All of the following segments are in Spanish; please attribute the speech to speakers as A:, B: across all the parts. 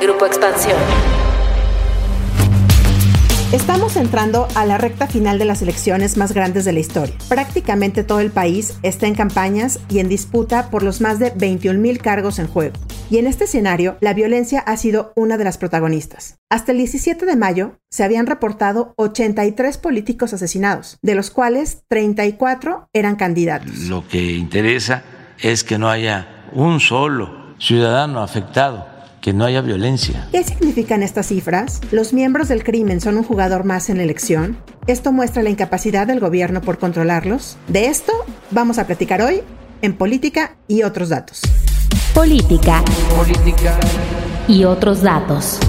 A: Grupo Expansión.
B: Estamos entrando a la recta final de las elecciones más grandes de la historia. Prácticamente todo el país está en campañas y en disputa por los más de 21 mil cargos en juego. Y en este escenario, la violencia ha sido una de las protagonistas. Hasta el 17 de mayo se habían reportado 83 políticos asesinados, de los cuales 34 eran candidatos.
C: Lo que interesa es que no haya un solo ciudadano afectado que no haya violencia.
B: ¿Qué significan estas cifras? ¿Los miembros del crimen son un jugador más en la elección? ¿Esto muestra la incapacidad del gobierno por controlarlos? De esto vamos a platicar hoy en Política y otros datos.
A: Política. Política. Y otros datos.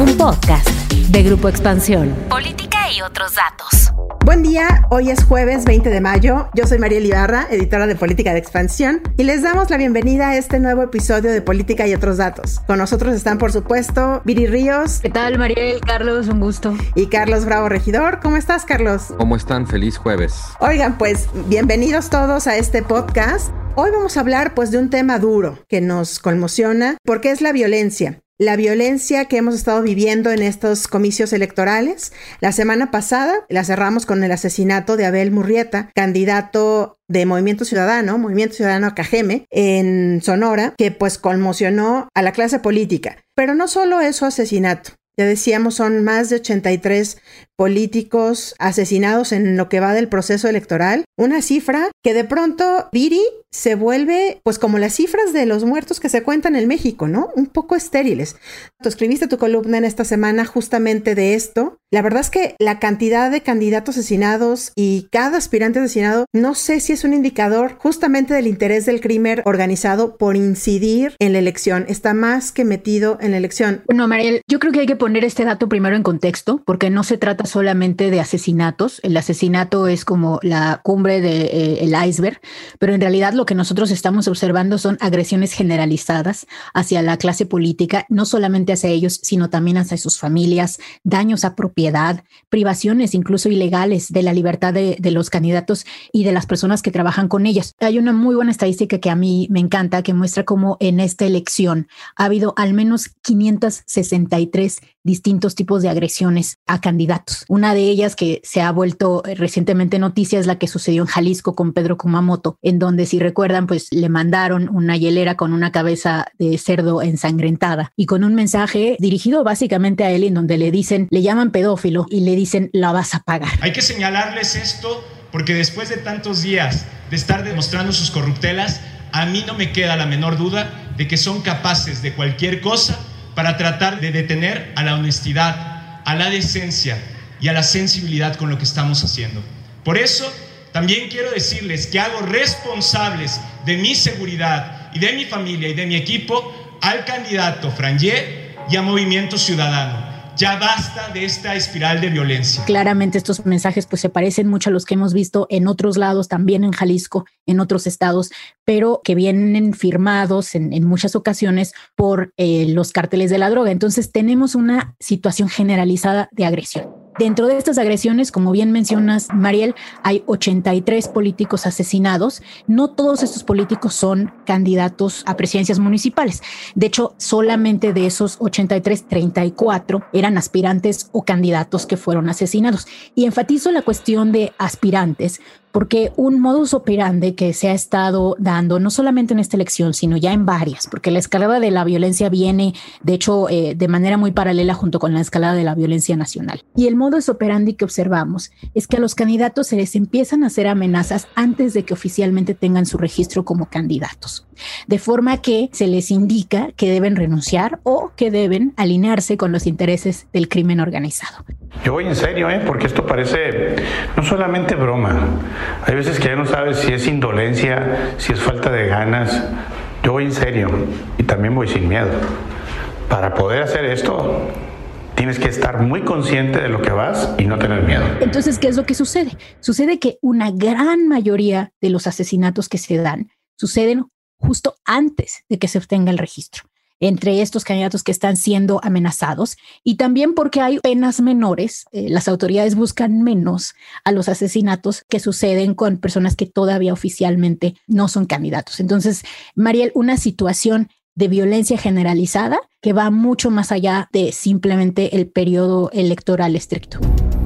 A: Un podcast de Grupo Expansión. Política y otros datos.
B: Buen día, hoy es jueves 20 de mayo. Yo soy María Ibarra, editora de Política de Expansión, y les damos la bienvenida a este nuevo episodio de Política y otros datos. Con nosotros están, por supuesto, Viri Ríos.
D: ¿Qué tal, Mariel? Carlos, un gusto.
B: Y Carlos Bravo Regidor. ¿Cómo estás, Carlos?
E: ¿Cómo están? Feliz jueves.
B: Oigan, pues bienvenidos todos a este podcast. Hoy vamos a hablar pues de un tema duro que nos conmociona porque es la violencia la violencia que hemos estado viviendo en estos comicios electorales. La semana pasada la cerramos con el asesinato de Abel Murrieta, candidato de Movimiento Ciudadano, Movimiento Ciudadano Cajeme, en Sonora, que pues conmocionó a la clase política. Pero no solo eso asesinato. Ya decíamos, son más de 83 políticos asesinados en lo que va del proceso electoral. Una cifra que de pronto, Viri, se vuelve pues como las cifras de los muertos que se cuentan en México, ¿no? Un poco estériles. Tú escribiste tu columna en esta semana justamente de esto. La verdad es que la cantidad de candidatos asesinados y cada aspirante asesinado, no sé si es un indicador justamente del interés del crimen organizado por incidir en la elección. Está más que metido en la elección.
D: Bueno, Mariel, yo creo que hay que poner este dato primero en contexto, porque no se trata solamente de asesinatos. El asesinato es como la cumbre del eh, iceberg, pero en realidad lo que nosotros estamos observando son agresiones generalizadas hacia la clase política, no solamente hacia ellos, sino también hacia sus familias, daños a propiedad, privaciones incluso ilegales de la libertad de, de los candidatos y de las personas que trabajan con ellas. Hay una muy buena estadística que a mí me encanta, que muestra cómo en esta elección ha habido al menos 563 distintos tipos de agresiones a candidatos. Una de ellas que se ha vuelto recientemente noticia es la que sucedió en Jalisco con Pedro Kumamoto, en donde si recuerdan, pues le mandaron una hielera con una cabeza de cerdo ensangrentada y con un mensaje dirigido básicamente a él en donde le dicen, le llaman pedófilo y le dicen, la vas a pagar.
F: Hay que señalarles esto porque después de tantos días de estar demostrando sus corruptelas, a mí no me queda la menor duda de que son capaces de cualquier cosa para tratar de detener a la honestidad, a la decencia y a la sensibilidad con lo que estamos haciendo. Por eso, también quiero decirles que hago responsables de mi seguridad y de mi familia y de mi equipo al candidato Frangé y a Movimiento Ciudadano ya basta de esta espiral de violencia.
D: Claramente estos mensajes pues se parecen mucho a los que hemos visto en otros lados, también en Jalisco, en otros estados, pero que vienen firmados en, muchas ocasiones por eh, los cárteles de la droga. Entonces tenemos una situación generalizada de agresión. Dentro de estas agresiones, como bien mencionas, Mariel, hay 83 políticos asesinados. No todos estos políticos son candidatos a presidencias municipales. De hecho, solamente de esos 83, 34 eran aspirantes o candidatos que fueron asesinados. Y enfatizo la cuestión de aspirantes porque un modus operandi que se ha estado dando, no solamente en esta elección, sino ya en varias, porque la escalada de la violencia viene, de hecho, eh, de manera muy paralela junto con la escalada de la violencia nacional. Y el modus operandi que observamos es que a los candidatos se les empiezan a hacer amenazas antes de que oficialmente tengan su registro como candidatos, de forma que se les indica que deben renunciar o que deben alinearse con los intereses del crimen organizado.
G: Yo voy en serio, ¿eh? porque esto parece no solamente broma. Hay veces que ya no sabes si es indolencia, si es falta de ganas. Yo voy en serio y también voy sin miedo. Para poder hacer esto, tienes que estar muy consciente de lo que vas y no tener miedo.
D: Entonces, ¿qué es lo que sucede? Sucede que una gran mayoría de los asesinatos que se dan suceden justo antes de que se obtenga el registro entre estos candidatos que están siendo amenazados y también porque hay penas menores. Eh, las autoridades buscan menos a los asesinatos que suceden con personas que todavía oficialmente no son candidatos. Entonces, Mariel, una situación de violencia generalizada que va mucho más allá de simplemente el periodo electoral estricto.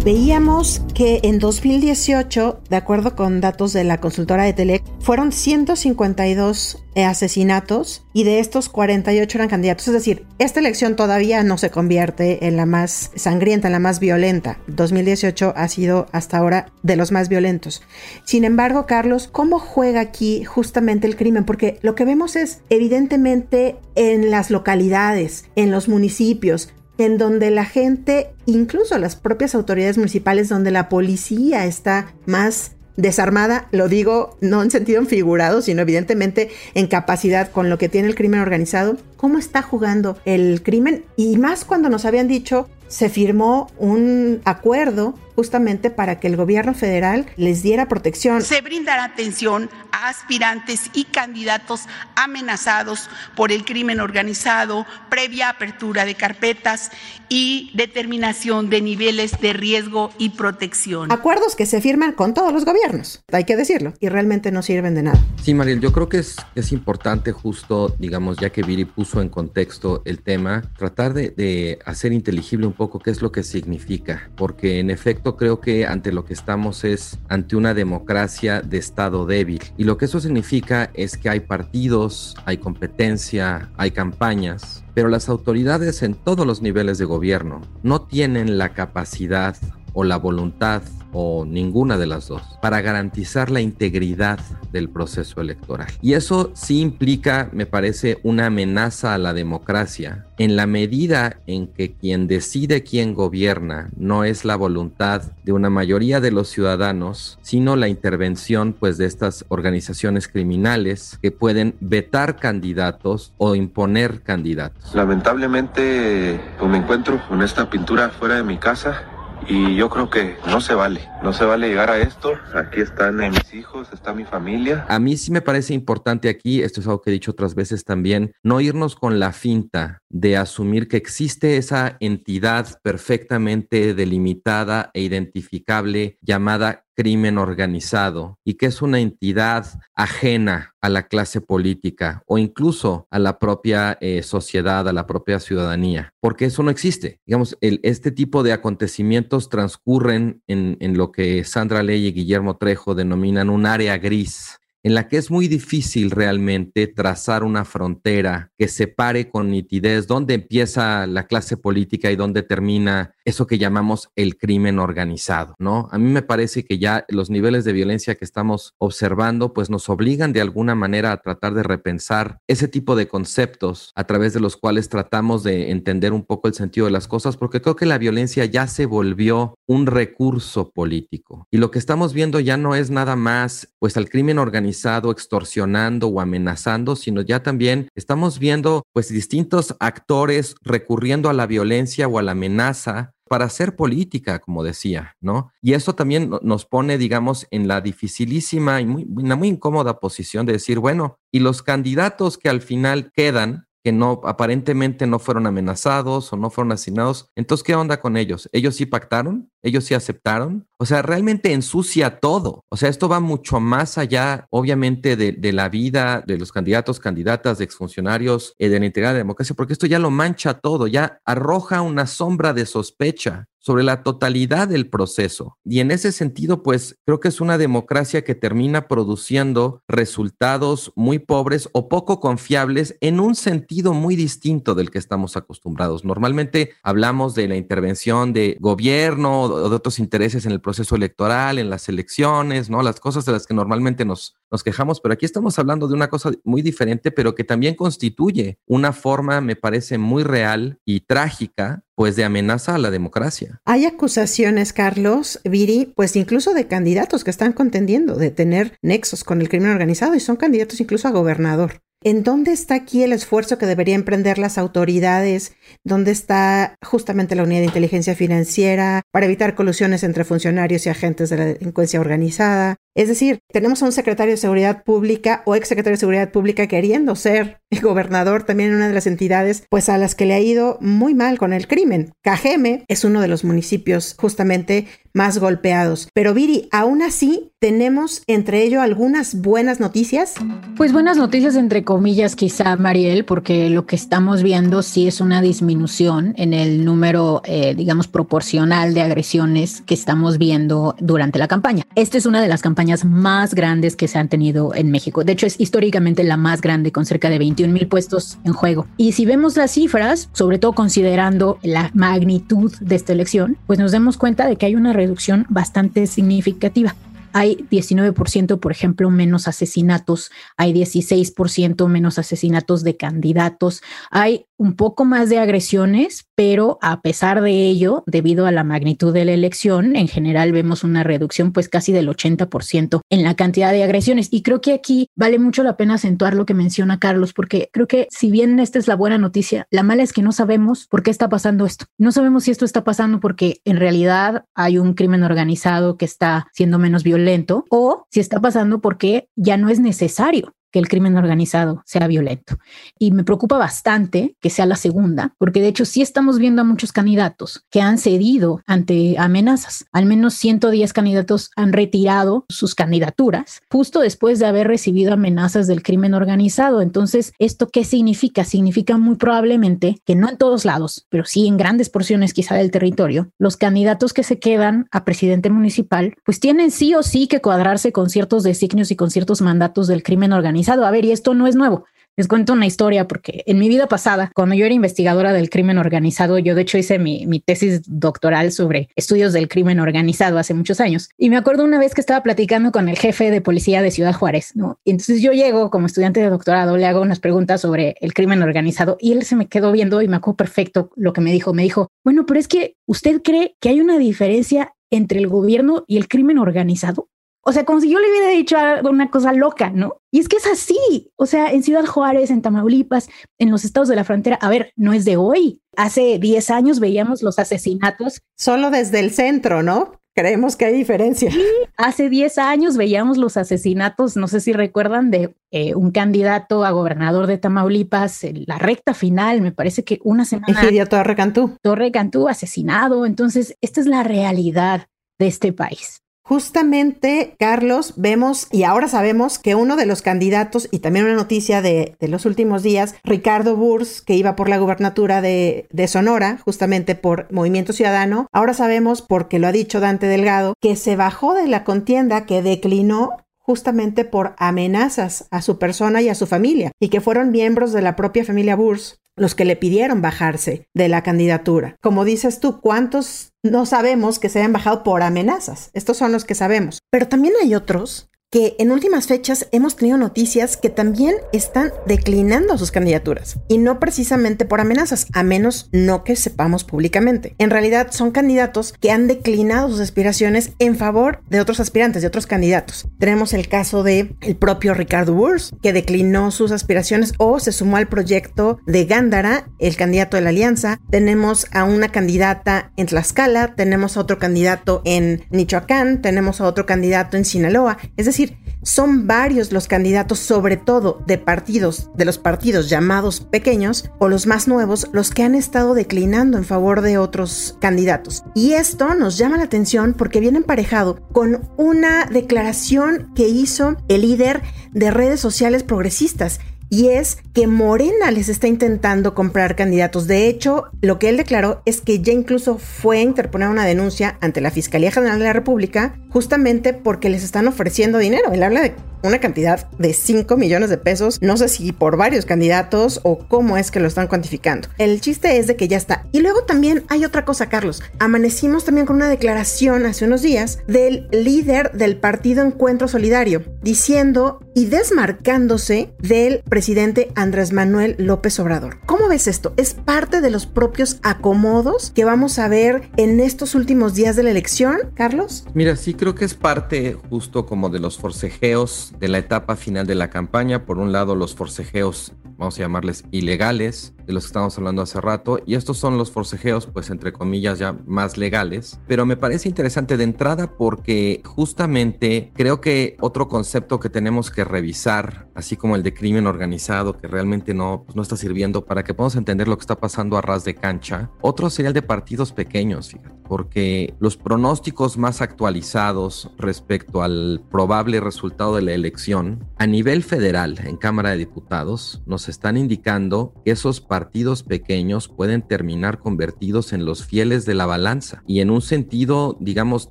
B: Veíamos que en 2018, de acuerdo con datos de la consultora de Telec, fueron 152 asesinatos y de estos 48 eran candidatos. Es decir, esta elección todavía no se convierte en la más sangrienta, en la más violenta. 2018 ha sido hasta ahora de los más violentos. Sin embargo, Carlos, ¿cómo juega aquí justamente el crimen? Porque lo que vemos es evidentemente en las localidades, en los municipios, en donde la gente, incluso las propias autoridades municipales, donde la policía está más desarmada, lo digo no en sentido figurado, sino evidentemente en capacidad con lo que tiene el crimen organizado, cómo está jugando el crimen y más cuando nos habían dicho se firmó un acuerdo justamente para que el gobierno federal les diera protección.
E: Se brindará atención a aspirantes y candidatos amenazados por el crimen organizado, previa apertura de carpetas y determinación de niveles de riesgo y protección.
B: Acuerdos que se firman con todos los gobiernos, hay que decirlo, y realmente no sirven de nada.
H: Sí, Mariel, yo creo que es, es importante justo, digamos, ya que Viri puso en contexto el tema, tratar de, de hacer inteligible un poco qué es lo que significa, porque en efecto creo que ante lo que estamos es ante una democracia de Estado débil. Y lo que eso significa es que hay partidos, hay competencia, hay campañas, pero las autoridades en todos los niveles de gobierno no tienen la capacidad o la voluntad o ninguna de las dos para garantizar la integridad del proceso electoral. Y eso sí implica, me parece, una amenaza a la democracia en la medida en que quien decide quién gobierna no es la voluntad de una mayoría de los ciudadanos, sino la intervención pues de estas organizaciones criminales que pueden vetar candidatos o imponer candidatos.
I: Lamentablemente pues me encuentro con esta pintura fuera de mi casa y yo creo que no se vale, no se vale llegar a esto. Aquí están mis hijos, está mi familia.
H: A mí sí me parece importante aquí, esto es algo que he dicho otras veces también, no irnos con la finta de asumir que existe esa entidad perfectamente delimitada e identificable llamada crimen organizado y que es una entidad ajena a la clase política o incluso a la propia eh, sociedad, a la propia ciudadanía, porque eso no existe. Digamos, este tipo de acontecimientos transcurren en, en lo que Sandra Ley y Guillermo Trejo denominan un área gris en la que es muy difícil realmente trazar una frontera que separe con nitidez dónde empieza la clase política y dónde termina eso que llamamos el crimen organizado, ¿no? A mí me parece que ya los niveles de violencia que estamos observando pues nos obligan de alguna manera a tratar de repensar ese tipo de conceptos a través de los cuales tratamos de entender un poco el sentido de las cosas porque creo que la violencia ya se volvió un recurso político y lo que estamos viendo ya no es nada más pues al crimen organizado extorsionando o amenazando, sino ya también estamos viendo pues distintos actores recurriendo a la violencia o a la amenaza para hacer política, como decía, ¿no? Y eso también nos pone, digamos, en la dificilísima y muy, una muy incómoda posición de decir, bueno, y los candidatos que al final quedan, que no aparentemente no fueron amenazados o no fueron asignados. Entonces, ¿qué onda con ellos? ¿Ellos sí pactaron? ¿Ellos sí aceptaron? O sea, realmente ensucia todo. O sea, esto va mucho más allá, obviamente, de, la vida de los candidatos, candidatas, de exfuncionarios, eh, de la integridad de la democracia, porque esto ya lo mancha todo, ya arroja una sombra de sospecha sobre la totalidad del proceso. Y en ese sentido, pues creo que es una democracia que termina produciendo resultados muy pobres o poco confiables en un sentido muy distinto del que estamos acostumbrados. Normalmente hablamos de la intervención de gobierno de otros intereses en el proceso electoral, en las elecciones, ¿no? Las cosas de las que normalmente nos, nos quejamos, pero aquí estamos hablando de una cosa muy diferente, pero que también constituye una forma, me parece, muy real y trágica pues de amenaza a la democracia.
B: Hay acusaciones, Carlos, Viri, pues incluso de candidatos que están contendiendo de tener nexos con el crimen organizado y son candidatos incluso a gobernador. ¿En dónde está aquí el esfuerzo que deberían emprender las autoridades? ¿Dónde está justamente la unidad de inteligencia financiera para evitar colusiones entre funcionarios y agentes de la delincuencia organizada? Es decir, tenemos a un secretario de Seguridad Pública o ex secretario de Seguridad Pública queriendo ser el gobernador también en una de las entidades, pues a las que le ha ido muy mal con el crimen. Cajeme es uno de los municipios justamente más golpeados. Pero Viri, aún así, ¿tenemos entre ello algunas buenas noticias?
D: Pues buenas noticias entre comillas quizá, Mariel, porque lo que estamos viendo sí es una disminución en el número, eh, digamos, proporcional de agresiones que estamos viendo durante la campaña. Esta es una de las campañas más grandes que se han tenido en México. De hecho, es históricamente la más grande con cerca de 21 mil puestos en juego. Y si vemos las cifras, sobre todo considerando la magnitud de esta elección, pues nos damos cuenta de que hay una reducción bastante significativa hay 19%, por ejemplo, menos asesinatos, hay 16% menos asesinatos de candidatos, hay un poco más de agresiones, pero a pesar de ello, debido a la magnitud de la elección, en general vemos una reducción pues casi del 80% en la cantidad de agresiones. Y creo que aquí vale mucho la pena acentuar lo que menciona Carlos, porque creo que si bien esta es la buena noticia, la mala es que no sabemos por qué está pasando esto. No sabemos si esto está pasando porque en realidad hay un crimen organizado que está siendo menos violento lento o si está pasando porque ya no es necesario que el crimen organizado sea violento. Y me preocupa bastante que sea la segunda, porque de hecho sí estamos viendo a muchos candidatos que han cedido ante amenazas. Al menos 110 candidatos han retirado sus candidaturas justo después de haber recibido amenazas del crimen organizado. Entonces, ¿esto qué significa? Significa muy probablemente que no en todos lados, pero sí en grandes porciones quizá del territorio, los candidatos que se quedan a presidente municipal, pues tienen sí o sí que cuadrarse con ciertos designios y con ciertos mandatos del crimen organizado a ver, y esto no es nuevo. Les cuento una historia porque en mi vida pasada, cuando yo era investigadora del crimen organizado, yo de hecho hice mi, mi, tesis doctoral sobre estudios del crimen organizado hace muchos años. Y me acuerdo una vez que estaba platicando con el jefe de policía de Ciudad Juárez, ¿no? Y entonces yo llego como estudiante de doctorado, le hago unas preguntas sobre el crimen organizado y él se me quedó viendo y me acuerdo perfecto lo que me dijo. Me dijo, bueno, pero es que usted cree que hay una diferencia entre el gobierno y el crimen organizado. O sea, como si yo le hubiera dicho una cosa loca, ¿no? Y es que es así. O sea, en Ciudad Juárez, en Tamaulipas, en los estados de la frontera, a ver, no es de hoy. Hace 10 años veíamos los asesinatos.
B: Solo desde el centro, ¿no? Creemos que hay diferencia.
D: hace 10 años veíamos los asesinatos, no sé si recuerdan, de eh, un candidato a gobernador de Tamaulipas, la recta final, me parece que una semana.
B: Egidio Torre Cantú.
D: Torre Cantú asesinado. Entonces, esta es la realidad de este país.
B: Justamente, Carlos, vemos y ahora sabemos que uno de los candidatos, y también una noticia de, los últimos días, Ricardo Burs, que iba por la gubernatura de, de, Sonora, justamente por Movimiento Ciudadano, ahora sabemos, porque lo ha dicho Dante Delgado, que se bajó de la contienda, que declinó justamente por amenazas a su persona y a su familia, y que fueron miembros de la propia familia Burs los que le pidieron bajarse de la candidatura. Como dices tú, ¿cuántos no sabemos que se hayan bajado por amenazas? Estos son los que sabemos. Pero también hay otros que en últimas fechas hemos tenido noticias que también están declinando sus candidaturas y no precisamente por amenazas, a menos no que sepamos públicamente. En realidad son candidatos que han declinado sus aspiraciones en favor de otros aspirantes, de otros candidatos. Tenemos el caso de el propio Ricardo Wurst, que declinó sus aspiraciones o se sumó al proyecto de Gándara, el candidato de la alianza. Tenemos a una candidata en Tlaxcala, tenemos a otro candidato en Michoacán, tenemos a otro candidato en Sinaloa. Es decir, son varios los candidatos, sobre todo de partidos, de los partidos llamados pequeños o los más nuevos, los que han estado declinando en favor de otros candidatos. Y esto nos llama la atención porque viene emparejado con una declaración que hizo el líder de redes sociales progresistas y es que Morena les está intentando comprar candidatos. De hecho, lo que él declaró es que ya incluso fue a interponer una denuncia ante la Fiscalía General de la República justamente porque les están ofreciendo dinero. Él habla de una cantidad de 5 millones de pesos, no sé si por varios candidatos o cómo es que lo están cuantificando. El chiste es de que ya está. Y luego también hay otra cosa, Carlos. Amanecimos también con una declaración hace unos días del líder del partido Encuentro Solidario, diciendo y desmarcándose del presidente Andrés Manuel López Obrador. ¿Cómo ves esto? ¿Es parte de los propios acomodos que vamos a ver en estos últimos días de la elección, Carlos?
H: Mira, sí creo que es parte justo como de los forcejeos de la etapa final de la campaña. Por un lado, los forcejeos, vamos a llamarles ilegales, de los que estábamos hablando hace rato, y estos son los forcejeos, pues entre comillas, ya más legales, pero me parece interesante de entrada porque justamente creo que otro concepto que tenemos que revisar, así como el de crimen organizado, que realmente no, pues, no está sirviendo para que podamos entender lo que está pasando a ras de cancha, otro sería el de partidos pequeños, fíjate, porque los pronósticos más actualizados respecto al probable resultado de la elección a nivel federal en Cámara de Diputados nos están indicando que esos partidos pequeños pueden terminar convertidos en los fieles de la balanza y en un sentido, digamos,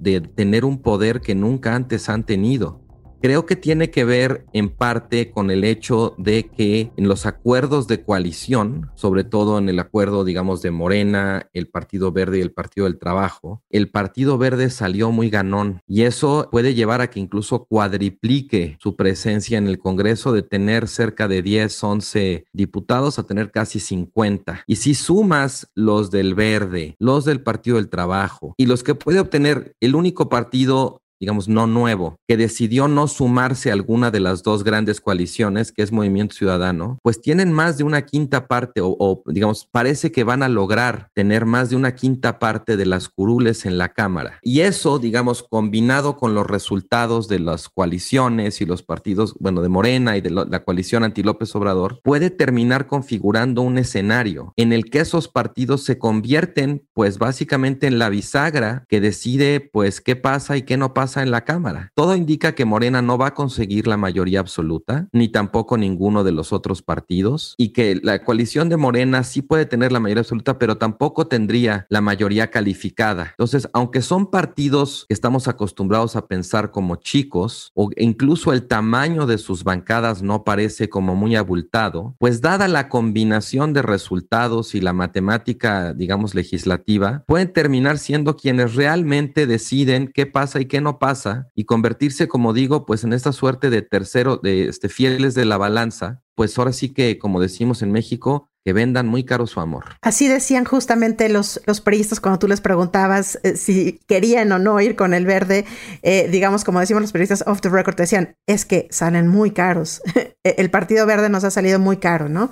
H: de tener un poder que nunca antes han tenido. Creo que tiene que ver en parte con el hecho de que en los acuerdos de coalición, sobre todo en el acuerdo, digamos, de Morena, el Partido Verde y el Partido del Trabajo, el Partido Verde salió muy ganón y eso puede llevar a que incluso cuadriplique su presencia en el Congreso de tener cerca de 10, 11 diputados a tener casi 50. Y si sumas los del Verde, los del Partido del Trabajo y los que puede obtener el único partido digamos, no nuevo, que decidió no sumarse a alguna de las dos grandes coaliciones, que es Movimiento Ciudadano, pues tienen más de una quinta parte, o, digamos, parece que van a lograr tener más de una quinta parte de las curules en la Cámara. Y eso, digamos, combinado con los resultados de las coaliciones y los partidos, bueno, de Morena y de la coalición anti López Obrador, puede terminar configurando un escenario en el que esos partidos se convierten, pues, básicamente en la bisagra que decide, pues, qué pasa y qué no pasa en la Cámara. Todo indica que Morena no va a conseguir la mayoría absoluta, ni tampoco ninguno de los otros partidos, y que la coalición de Morena sí puede tener la mayoría absoluta, pero tampoco tendría la mayoría calificada. Entonces, aunque son partidos que estamos acostumbrados a pensar como chicos, o incluso el tamaño de sus bancadas no parece como muy abultado, pues dada la combinación de resultados y la matemática, digamos, legislativa, pueden terminar siendo quienes realmente deciden qué pasa y qué no pasa y convertirse, como digo, pues en esta suerte de tercero, de este, fieles de la balanza, pues ahora sí que, como decimos en México, que vendan muy caro su amor.
B: Así decían justamente los, los periodistas cuando tú les preguntabas eh, si querían o no ir con el verde, eh, digamos, como decimos los periodistas off the record, decían, es que salen muy caros. el Partido Verde nos ha salido muy caro, ¿no?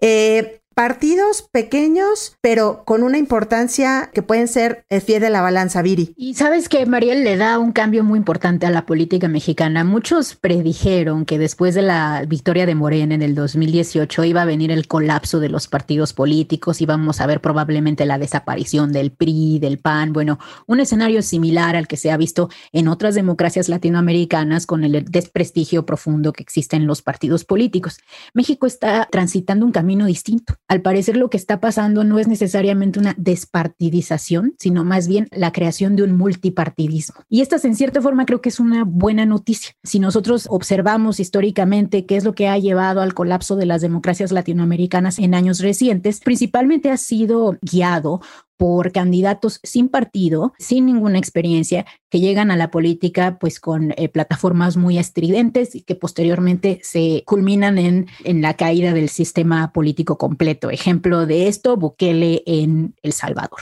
B: Eh, partidos pequeños, pero con una importancia que pueden ser el pie de la balanza, Viri.
D: Y sabes que Mariel le da un cambio muy importante a la política mexicana. Muchos predijeron que después de la victoria de Morena en el 2018 iba a venir el colapso de los partidos políticos, íbamos a ver probablemente la desaparición del PRI, del PAN, bueno, un escenario similar al que se ha visto en otras democracias latinoamericanas con el desprestigio profundo que existe en los partidos políticos. México está transitando un camino distinto al parecer lo que está pasando no es necesariamente una despartidización, sino más bien la creación de un multipartidismo. Y esta en cierta forma creo que es una buena noticia. Si nosotros observamos históricamente qué es lo que ha llevado al colapso de las democracias latinoamericanas en años recientes, principalmente ha sido guiado por candidatos sin partido, sin ninguna experiencia, que llegan a la política pues con eh, plataformas muy estridentes y que posteriormente se culminan en, en la caída del sistema político completo. Ejemplo de esto, Bukele en El Salvador.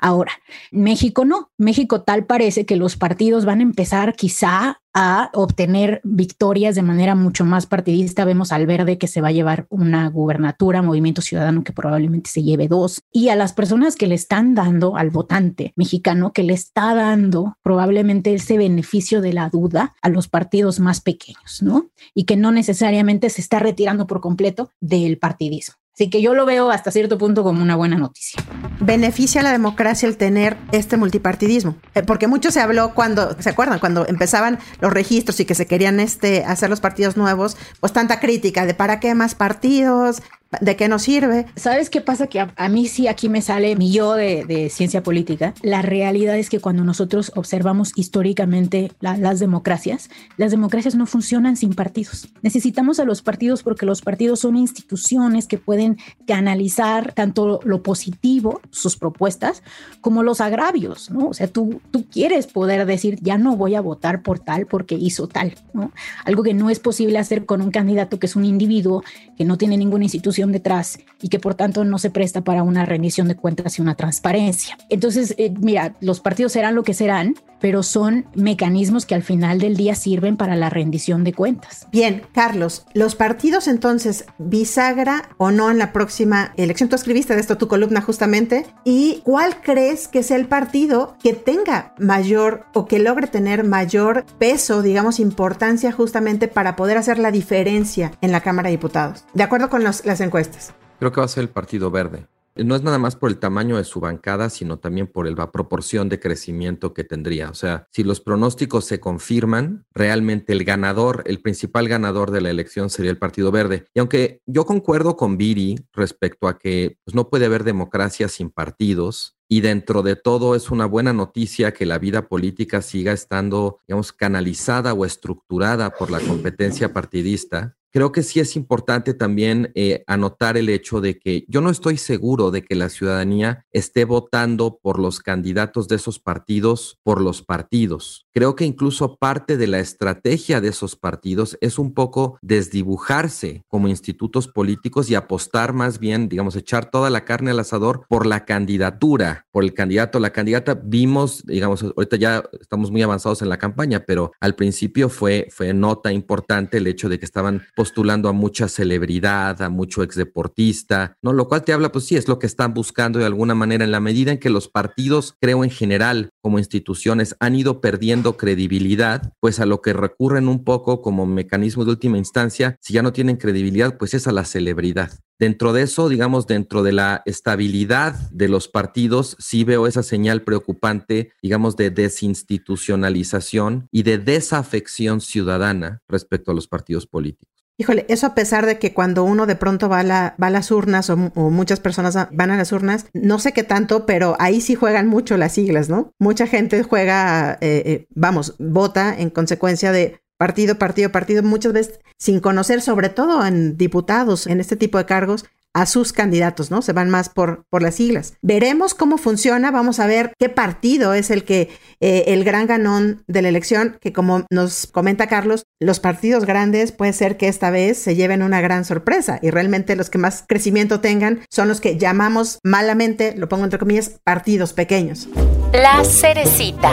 D: Ahora, México no. México tal parece que los partidos van a empezar quizá a obtener victorias de manera mucho más partidista. Vemos al verde que se va a llevar una gubernatura, Movimiento Ciudadano que probablemente se lleve dos, y a las personas que le están dando al votante mexicano, que le está dando probablemente ese beneficio de la duda a los partidos más pequeños, ¿no? Y que no necesariamente se está retirando por completo del partidismo. Así que yo lo veo hasta cierto punto como una buena noticia.
B: Beneficia a la democracia el tener este multipartidismo, eh, porque mucho se habló cuando, ¿se acuerdan? Cuando empezaban los registros y que se querían este, hacer los partidos nuevos, pues tanta crítica de para qué más partidos, ¿De qué nos sirve?
D: ¿Sabes qué pasa? Que a, mí sí aquí me sale mi yo de, ciencia política. La realidad es que cuando nosotros observamos históricamente las democracias, las democracias no funcionan sin partidos. Necesitamos a los partidos porque los partidos son instituciones que pueden canalizar tanto lo positivo, sus propuestas, como los agravios, ¿no? O sea, tú, tú quieres poder decir, ya no voy a votar por tal porque hizo tal, ¿no? Algo que no es posible hacer con un candidato que es un individuo que no tiene ninguna institución institución detrás y que por tanto no se presta para una rendición de cuentas y una transparencia. Entonces, eh, mira, los partidos serán lo que serán, pero son mecanismos que al final del día sirven para la rendición de cuentas.
B: Bien, Carlos, los partidos entonces, bisagra o no en la próxima elección, tú escribiste de esto tu columna justamente, ¿y cuál crees que sea el partido que tenga mayor o que logre tener mayor peso, digamos, importancia justamente para poder hacer la diferencia en la Cámara de Diputados? De acuerdo con las encuestas.
H: Creo que va a ser el Partido Verde. No es nada más por el tamaño de su bancada, sino también por la proporción de crecimiento que tendría. O sea, si los pronósticos se confirman, realmente el ganador, el principal ganador de la elección sería el Partido Verde. Y aunque yo concuerdo con Viri respecto a que pues, no puede haber democracia sin partidos, y dentro de todo es una buena noticia que la vida política siga estando, digamos, canalizada o estructurada por la competencia partidista creo que sí es importante también eh, anotar el hecho de que yo no estoy seguro de que la ciudadanía esté votando por los candidatos de esos partidos por los partidos. Creo que incluso parte de la estrategia de esos partidos es un poco desdibujarse como institutos políticos y apostar más bien, digamos, echar toda la carne al asador por la candidatura, por el candidato, la candidata. Vimos, digamos, ahorita ya estamos muy avanzados en la campaña, pero al principio fue, fue nota importante el hecho de que estaban postulando a mucha celebridad, a mucho exdeportista, ¿no? Lo cual te habla, pues sí, es lo que están buscando de alguna manera en la medida en que los partidos, creo en general, como instituciones, han ido perdiendo credibilidad, pues a lo que recurren un poco como mecanismo de última instancia, si ya no tienen credibilidad, pues es a la celebridad. Dentro de eso, digamos, dentro de la estabilidad de los partidos, sí veo esa señal preocupante, digamos, de desinstitucionalización y de desafección ciudadana respecto a los partidos políticos.
B: Híjole, eso a pesar de que cuando uno de pronto va a, la, va a las urnas o, muchas personas van a las urnas, no sé qué tanto, pero ahí sí juegan mucho las siglas, ¿no? Mucha gente juega, eh, eh, vamos, vota en consecuencia de partido, partido, partido, muchas veces sin conocer, sobre todo en diputados, en este tipo de cargos, a sus candidatos, ¿no? Se van más por, por las siglas. Veremos cómo funciona, vamos a ver qué partido es el que, eh, el gran ganón de la elección, que como nos comenta Carlos, los partidos grandes puede ser que esta vez se lleven una gran sorpresa y realmente los que más crecimiento tengan son los que llamamos malamente, lo pongo entre comillas, partidos pequeños.
A: La cerecita.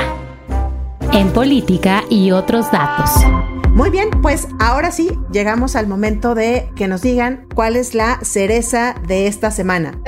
A: En política y otros datos.
B: Muy bien, pues ahora sí, llegamos al momento de que nos digan cuál es la cereza de esta semana.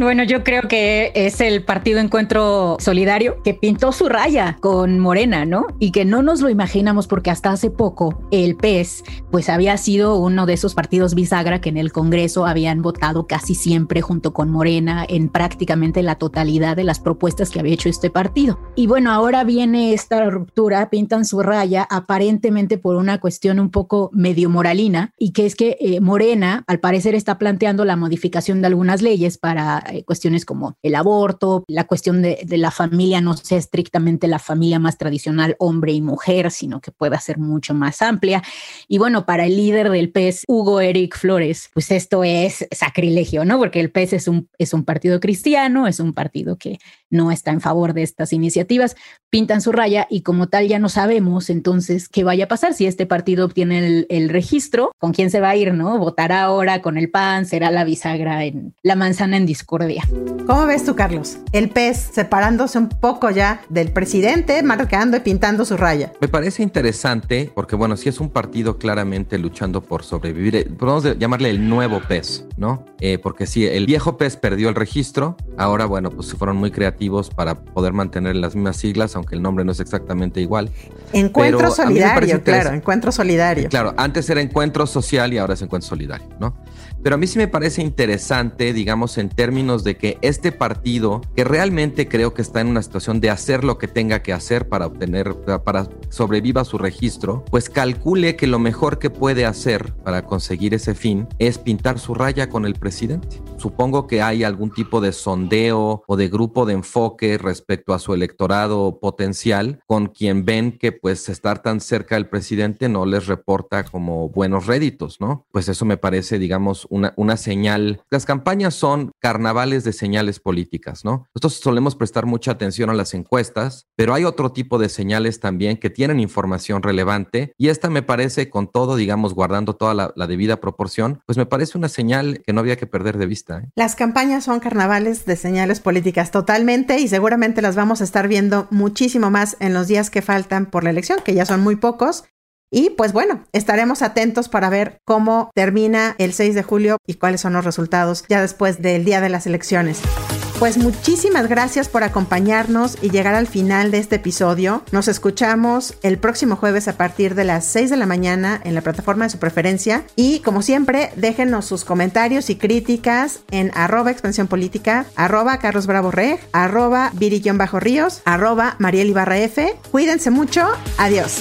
D: Bueno, yo creo que es el Partido Encuentro Solidario que pintó su raya con Morena, ¿no? Y que no nos lo imaginamos porque hasta hace poco el PES pues había sido uno de esos partidos bisagra que en el Congreso habían votado casi siempre junto con Morena en prácticamente la totalidad de las propuestas que había hecho este partido. Y bueno, ahora viene esta ruptura, pintan su raya aparentemente por una cuestión un poco medio moralina y que es que eh, Morena al parecer está planteando la modificación de algunas leyes para eh, cuestiones como el aborto, la cuestión de, de, la familia no sea estrictamente la familia más tradicional hombre y mujer, sino que pueda ser mucho más amplia. Y bueno, para el líder del PES, Hugo Eric Flores, pues esto es sacrilegio, ¿no? Porque el PES es un, es un partido cristiano, es un partido que no está en favor de estas iniciativas, pintan su raya y como tal ya no sabemos entonces qué vaya a pasar si este partido obtiene el, registro, con quién se va a ir, ¿no? ¿Votará ahora con el PAN? ¿Será la bisagra en la manzana en discordia?
B: ¿Cómo ves tú, Carlos? El PES separándose un poco ya del presidente, marcando y pintando su raya.
H: Me parece interesante porque, bueno, si es un partido claramente luchando por sobrevivir. Eh, podemos llamarle el nuevo PES, ¿no? Eh, porque sí, el viejo PES perdió el registro, ahora, bueno, pues fueron muy creativos para poder mantener las mismas siglas, aunque el nombre no es exactamente igual.
B: Encuentro solidario, claro, encuentro solidario.
H: Claro, antes era encuentro social y ahora es encuentro solidario, ¿no? Pero a mí sí me parece interesante, digamos, en términos de que este partido, que realmente creo que está en una situación de hacer lo que tenga que hacer para obtener, para sobreviva su registro, pues calcule que lo mejor que puede hacer para conseguir ese fin es pintar su raya con el presidente. Supongo que hay algún tipo de sondeo o de grupo de enfoque respecto a su electorado potencial con quien ven que pues estar tan cerca del presidente no les reporta como buenos réditos, ¿no? Pues eso me parece, digamos, una, una señal. Las campañas son carnavales de señales políticas, ¿no? Nosotros solemos prestar mucha atención a las encuestas, pero hay otro tipo de señales también que tienen información relevante y esta me parece, con todo, digamos, guardando toda la, la debida proporción, pues me parece una señal que no había que perder de vista. ¿Eh?
B: Las campañas son carnavales de señales políticas totalmente y seguramente las vamos a estar viendo muchísimo más en los días que faltan por la elección, que ya son muy pocos. Y pues bueno, estaremos atentos para ver cómo termina el 6 de julio y cuáles son los resultados ya después del día de las elecciones. Pues muchísimas gracias por acompañarnos y llegar al final de este episodio. Nos escuchamos el próximo jueves a partir de las 6 de la mañana en la plataforma de su preferencia. Y como siempre, déjenos sus comentarios y críticas en arroba expansión política, arroba Carlos Bravo Reg, arroba Bajo Ríos, arroba Mariel Ibarra F. Cuídense mucho. Adiós.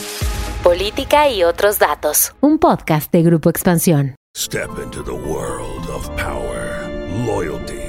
A: Política y otros datos. Un podcast de Grupo Expansión.
J: Step into the world of power, loyalty.